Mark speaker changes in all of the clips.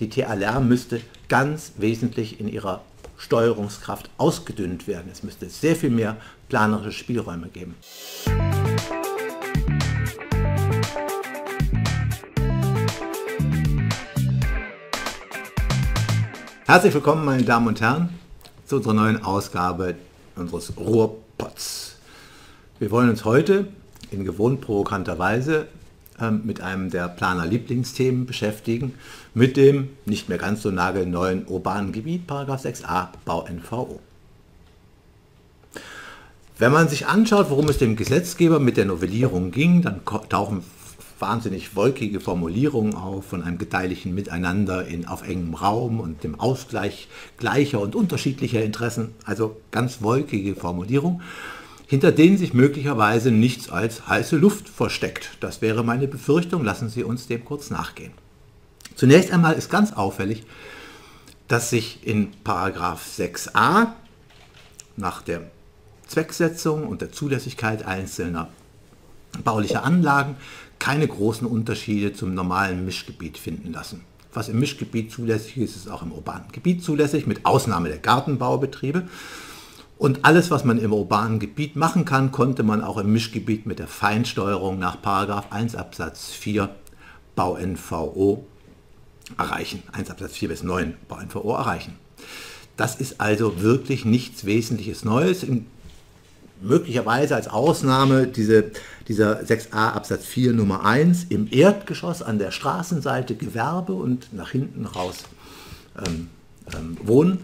Speaker 1: Die TA Lärm müsste ganz wesentlich in ihrer Steuerungskraft ausgedünnt werden. Es müsste sehr viel mehr planerische Spielräume geben. Herzlich willkommen, meine Damen und Herren, zu unserer neuen Ausgabe unseres Ruhrpots. Wir wollen uns heute in gewohnt provokanter Weise ähm, mit einem der Planer Lieblingsthemen beschäftigen, mit dem nicht mehr ganz so nagelneuen urbanen Gebiet, 6a Bau NVO. Wenn man sich anschaut, worum es dem Gesetzgeber mit der Novellierung ging, dann tauchen wahnsinnig wolkige Formulierungen auf von einem gedeihlichen Miteinander in, auf engem Raum und dem Ausgleich gleicher und unterschiedlicher Interessen, also ganz wolkige Formulierungen hinter denen sich möglicherweise nichts als heiße Luft versteckt. Das wäre meine Befürchtung. Lassen Sie uns dem kurz nachgehen. Zunächst einmal ist ganz auffällig, dass sich in Paragraph 6a nach der Zwecksetzung und der Zulässigkeit einzelner baulicher Anlagen keine großen Unterschiede zum normalen Mischgebiet finden lassen. Was im Mischgebiet zulässig ist, ist auch im urbanen Gebiet zulässig, mit Ausnahme der Gartenbaubetriebe. Und alles, was man im urbanen Gebiet machen kann, konnte man auch im Mischgebiet mit der Feinsteuerung nach 1 Absatz 4 BauNVO erreichen. 1 Absatz 4 bis 9 BauNVO erreichen. Das ist also wirklich nichts Wesentliches Neues. In, möglicherweise als Ausnahme diese, dieser 6a Absatz 4 Nummer 1 im Erdgeschoss an der Straßenseite Gewerbe und nach hinten raus ähm, ähm, Wohnen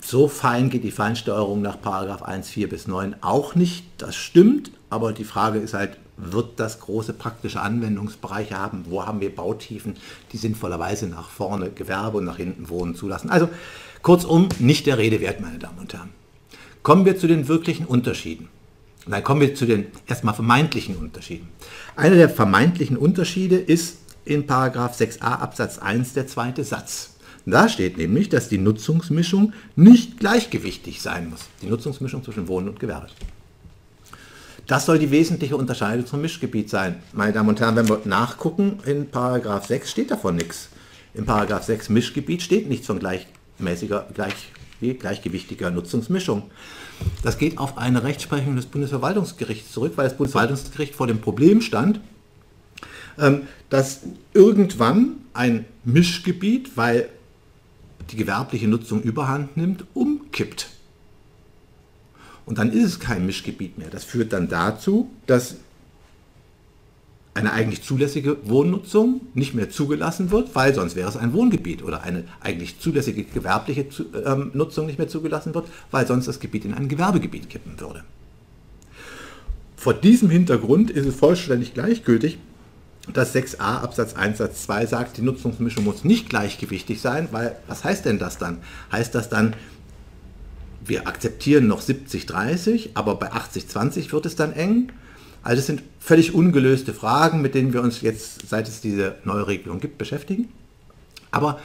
Speaker 1: so fein geht die Feinsteuerung nach 1, 4 bis 9 auch nicht. Das stimmt, aber die Frage ist halt, wird das große praktische Anwendungsbereiche haben? Wo haben wir Bautiefen, die sinnvollerweise nach vorne Gewerbe und nach hinten Wohnen zulassen? Also kurzum, nicht der Rede wert, meine Damen und Herren. Kommen wir zu den wirklichen Unterschieden. dann kommen wir zu den erstmal vermeintlichen Unterschieden. Einer der vermeintlichen Unterschiede ist in 6a Absatz 1 der zweite Satz. Da steht nämlich, dass die Nutzungsmischung nicht gleichgewichtig sein muss. Die Nutzungsmischung zwischen Wohnen und Gewerbe. Das soll die wesentliche Unterscheidung zum Mischgebiet sein. Meine Damen und Herren, wenn wir nachgucken, in Paragraph 6 steht davon nichts. In Paragraph 6 Mischgebiet steht nichts von gleichmäßiger, gleich, gleichgewichtiger Nutzungsmischung. Das geht auf eine Rechtsprechung des Bundesverwaltungsgerichts zurück, weil das Bundesverwaltungsgericht vor dem Problem stand, ähm, dass irgendwann ein Mischgebiet, weil die gewerbliche Nutzung überhand nimmt, umkippt. Und dann ist es kein Mischgebiet mehr. Das führt dann dazu, dass eine eigentlich zulässige Wohnnutzung nicht mehr zugelassen wird, weil sonst wäre es ein Wohngebiet oder eine eigentlich zulässige gewerbliche ähm, Nutzung nicht mehr zugelassen wird, weil sonst das Gebiet in ein Gewerbegebiet kippen würde. Vor diesem Hintergrund ist es vollständig gleichgültig, dass 6a Absatz 1 Satz 2 sagt, die Nutzungsmischung muss nicht gleichgewichtig sein, weil was heißt denn das dann? Heißt das dann, wir akzeptieren noch 70-30, aber bei 80-20 wird es dann eng? Also das sind völlig ungelöste Fragen, mit denen wir uns jetzt, seit es diese Neuregelung gibt, beschäftigen. Aber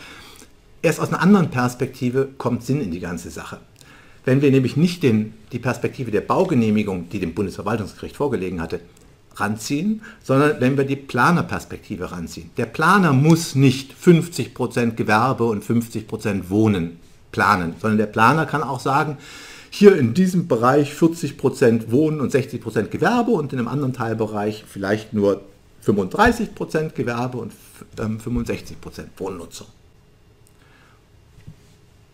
Speaker 1: erst aus einer anderen Perspektive kommt Sinn in die ganze Sache. Wenn wir nämlich nicht den, die Perspektive der Baugenehmigung, die dem Bundesverwaltungsgericht vorgelegen hatte, ranziehen, sondern wenn wir die Planerperspektive ranziehen. Der Planer muss nicht 50% Gewerbe und 50% Wohnen planen, sondern der Planer kann auch sagen, hier in diesem Bereich 40% Wohnen und 60% Gewerbe und in einem anderen Teilbereich vielleicht nur 35% Gewerbe und 65% ähm, Wohnnutzung.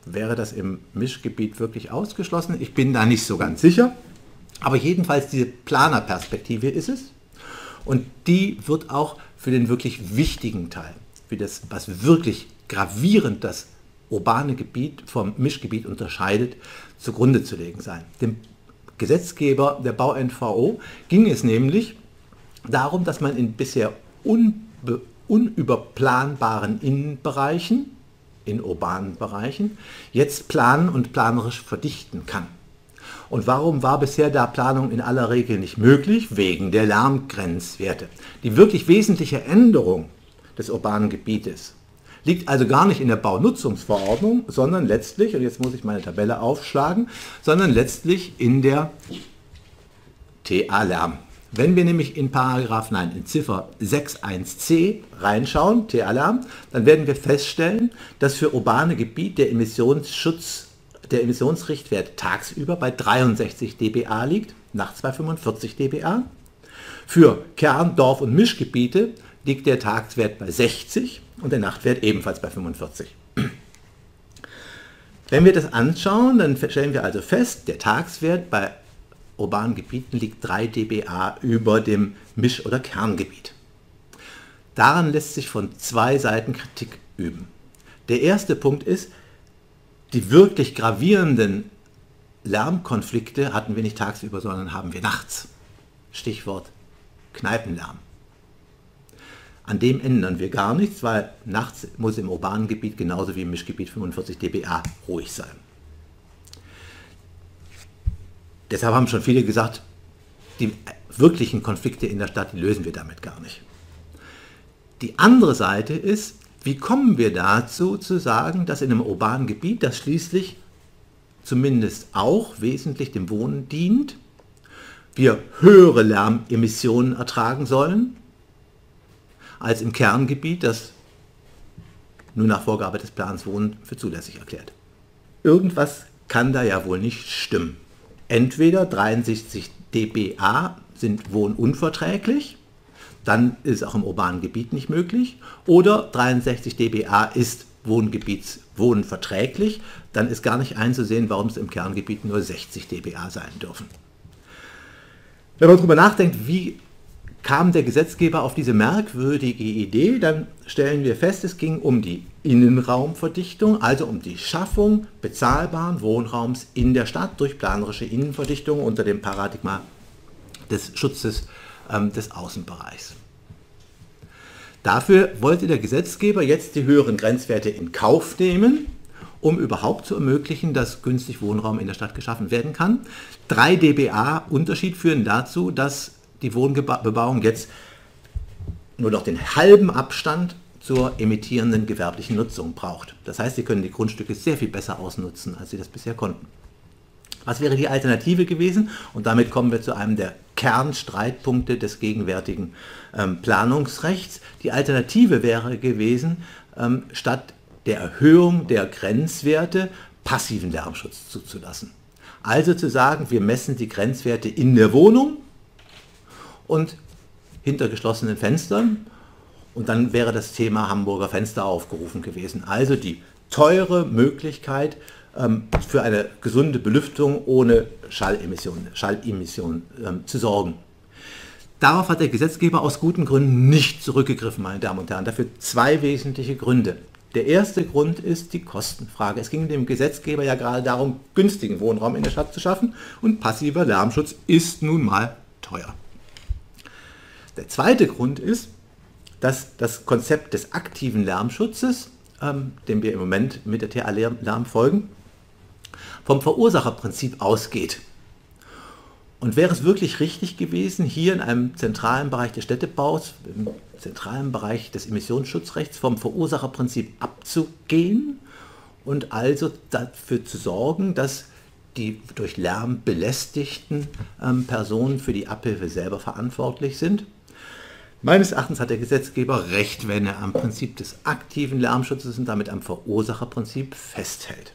Speaker 1: Wäre das im Mischgebiet wirklich ausgeschlossen? Ich bin da nicht so ganz sicher. Aber jedenfalls diese Planerperspektive ist es. Und die wird auch für den wirklich wichtigen Teil, für das, was wirklich gravierend das urbane Gebiet vom Mischgebiet unterscheidet, zugrunde zu legen sein. Dem Gesetzgeber der Bau-NVO ging es nämlich darum, dass man in bisher unbe unüberplanbaren Innenbereichen, in urbanen Bereichen, jetzt planen und planerisch verdichten kann. Und warum war bisher da Planung in aller Regel nicht möglich? Wegen der Lärmgrenzwerte. Die wirklich wesentliche Änderung des urbanen Gebietes liegt also gar nicht in der Baunutzungsverordnung, sondern letztlich, und jetzt muss ich meine Tabelle aufschlagen, sondern letztlich in der TA-Lärm. Wenn wir nämlich in Paragraph, nein, in Ziffer 6.1c reinschauen, T-Alarm, dann werden wir feststellen, dass für urbane Gebiete der Emissionsschutz, der Emissionsrichtwert tagsüber bei 63 dBA liegt, nachts bei 45 dBA. Für Kern-, Dorf- und Mischgebiete liegt der Tagswert bei 60 und der Nachtwert ebenfalls bei 45. Wenn wir das anschauen, dann stellen wir also fest, der Tagswert bei urbanen Gebieten liegt 3 dBA über dem Misch- oder Kerngebiet. Daran lässt sich von zwei Seiten Kritik üben. Der erste Punkt ist, die wirklich gravierenden Lärmkonflikte hatten wir nicht tagsüber, sondern haben wir nachts. Stichwort Kneipenlärm. An dem ändern wir gar nichts, weil nachts muss im urbanen Gebiet genauso wie im Mischgebiet 45 dBA ruhig sein. Deshalb haben schon viele gesagt, die wirklichen Konflikte in der Stadt lösen wir damit gar nicht. Die andere Seite ist, wie kommen wir dazu zu sagen, dass in einem urbanen Gebiet, das schließlich zumindest auch wesentlich dem Wohnen dient, wir höhere Lärmemissionen ertragen sollen als im Kerngebiet, das nur nach Vorgabe des Plans Wohnen für zulässig erklärt. Irgendwas kann da ja wohl nicht stimmen. Entweder 63 dBA sind wohnunverträglich, dann ist es auch im urbanen Gebiet nicht möglich, oder 63 dBA ist Wohngebietswohnen verträglich, dann ist gar nicht einzusehen, warum es im Kerngebiet nur 60 dBA sein dürfen. Wenn man darüber nachdenkt, wie kam der Gesetzgeber auf diese merkwürdige Idee, dann stellen wir fest, es ging um die Innenraumverdichtung, also um die Schaffung bezahlbaren Wohnraums in der Stadt durch planerische Innenverdichtung unter dem Paradigma des Schutzes ähm, des Außenbereichs. Dafür wollte der Gesetzgeber jetzt die höheren Grenzwerte in Kauf nehmen, um überhaupt zu ermöglichen, dass günstig Wohnraum in der Stadt geschaffen werden kann. 3 dBA Unterschied führen dazu, dass die Wohnbebauung jetzt nur noch den halben Abstand zur emittierenden gewerblichen Nutzung braucht. Das heißt, sie können die Grundstücke sehr viel besser ausnutzen, als sie das bisher konnten. Was wäre die Alternative gewesen? Und damit kommen wir zu einem der Kernstreitpunkte des gegenwärtigen ähm, Planungsrechts. Die Alternative wäre gewesen, ähm, statt der Erhöhung der Grenzwerte passiven Lärmschutz zuzulassen. Also zu sagen, wir messen die Grenzwerte in der Wohnung und hinter geschlossenen Fenstern. Und dann wäre das Thema Hamburger Fenster aufgerufen gewesen. Also die teure Möglichkeit für eine gesunde Belüftung ohne Schallemissionen, Schallemissionen ähm, zu sorgen. Darauf hat der Gesetzgeber aus guten Gründen nicht zurückgegriffen, meine Damen und Herren. Dafür zwei wesentliche Gründe. Der erste Grund ist die Kostenfrage. Es ging dem Gesetzgeber ja gerade darum, günstigen Wohnraum in der Stadt zu schaffen und passiver Lärmschutz ist nun mal teuer. Der zweite Grund ist, dass das Konzept des aktiven Lärmschutzes, ähm, dem wir im Moment mit der TA-Lärm folgen, vom Verursacherprinzip ausgeht. Und wäre es wirklich richtig gewesen, hier in einem zentralen Bereich des Städtebaus, im zentralen Bereich des Emissionsschutzrechts vom Verursacherprinzip abzugehen und also dafür zu sorgen, dass die durch Lärm belästigten ähm, Personen für die Abhilfe selber verantwortlich sind? Meines Erachtens hat der Gesetzgeber recht, wenn er am Prinzip des aktiven Lärmschutzes und damit am Verursacherprinzip festhält.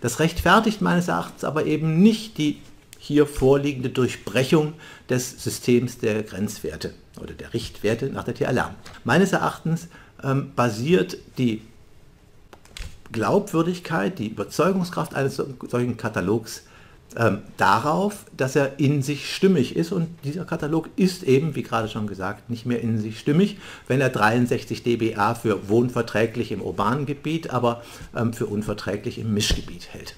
Speaker 1: Das rechtfertigt meines Erachtens aber eben nicht die hier vorliegende Durchbrechung des Systems der Grenzwerte oder der Richtwerte nach der TLR. Meines Erachtens ähm, basiert die Glaubwürdigkeit, die Überzeugungskraft eines solchen Katalogs ähm, darauf, dass er in sich stimmig ist. Und dieser Katalog ist eben, wie gerade schon gesagt, nicht mehr in sich stimmig, wenn er 63 dBA für wohnverträglich im urbanen Gebiet, aber ähm, für unverträglich im Mischgebiet hält.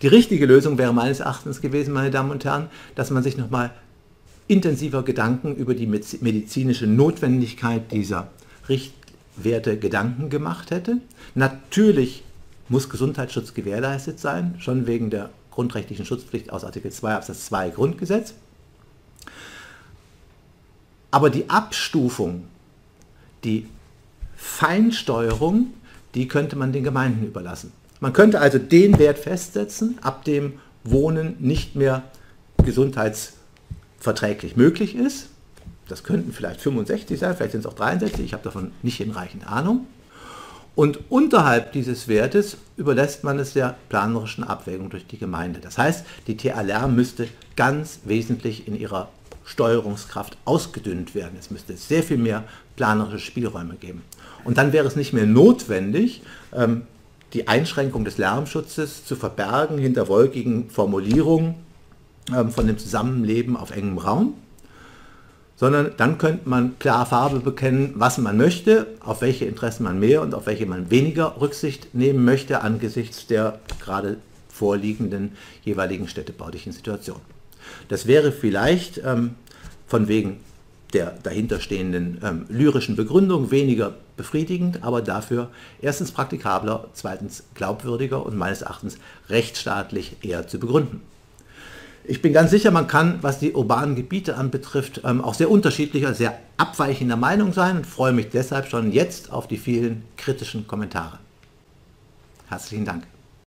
Speaker 1: Die richtige Lösung wäre meines Erachtens gewesen, meine Damen und Herren, dass man sich nochmal intensiver Gedanken über die medizinische Notwendigkeit dieser Richtwerte Gedanken gemacht hätte. Natürlich muss Gesundheitsschutz gewährleistet sein, schon wegen der grundrechtlichen Schutzpflicht aus Artikel 2 Absatz 2 Grundgesetz. Aber die Abstufung, die Feinsteuerung, die könnte man den Gemeinden überlassen. Man könnte also den Wert festsetzen, ab dem Wohnen nicht mehr gesundheitsförderlich verträglich möglich ist. Das könnten vielleicht 65 sein, vielleicht sind es auch 63, ich habe davon nicht hinreichend Ahnung. Und unterhalb dieses Wertes überlässt man es der planerischen Abwägung durch die Gemeinde. Das heißt, die TALR müsste ganz wesentlich in ihrer Steuerungskraft ausgedünnt werden. Es müsste sehr viel mehr planerische Spielräume geben. Und dann wäre es nicht mehr notwendig, ähm, die Einschränkung des Lärmschutzes zu verbergen hinter wolkigen Formulierungen ähm, von dem Zusammenleben auf engem Raum, sondern dann könnte man klar Farbe bekennen, was man möchte, auf welche Interessen man mehr und auf welche man weniger Rücksicht nehmen möchte angesichts der gerade vorliegenden jeweiligen städtebaulichen Situation. Das wäre vielleicht ähm, von wegen der dahinterstehenden ähm, lyrischen Begründung weniger befriedigend, aber dafür erstens praktikabler, zweitens glaubwürdiger und meines Erachtens rechtsstaatlich eher zu begründen. Ich bin ganz sicher, man kann, was die urbanen Gebiete anbetrifft, ähm, auch sehr unterschiedlicher, sehr abweichender Meinung sein und freue mich deshalb schon jetzt auf die vielen kritischen Kommentare. Herzlichen Dank.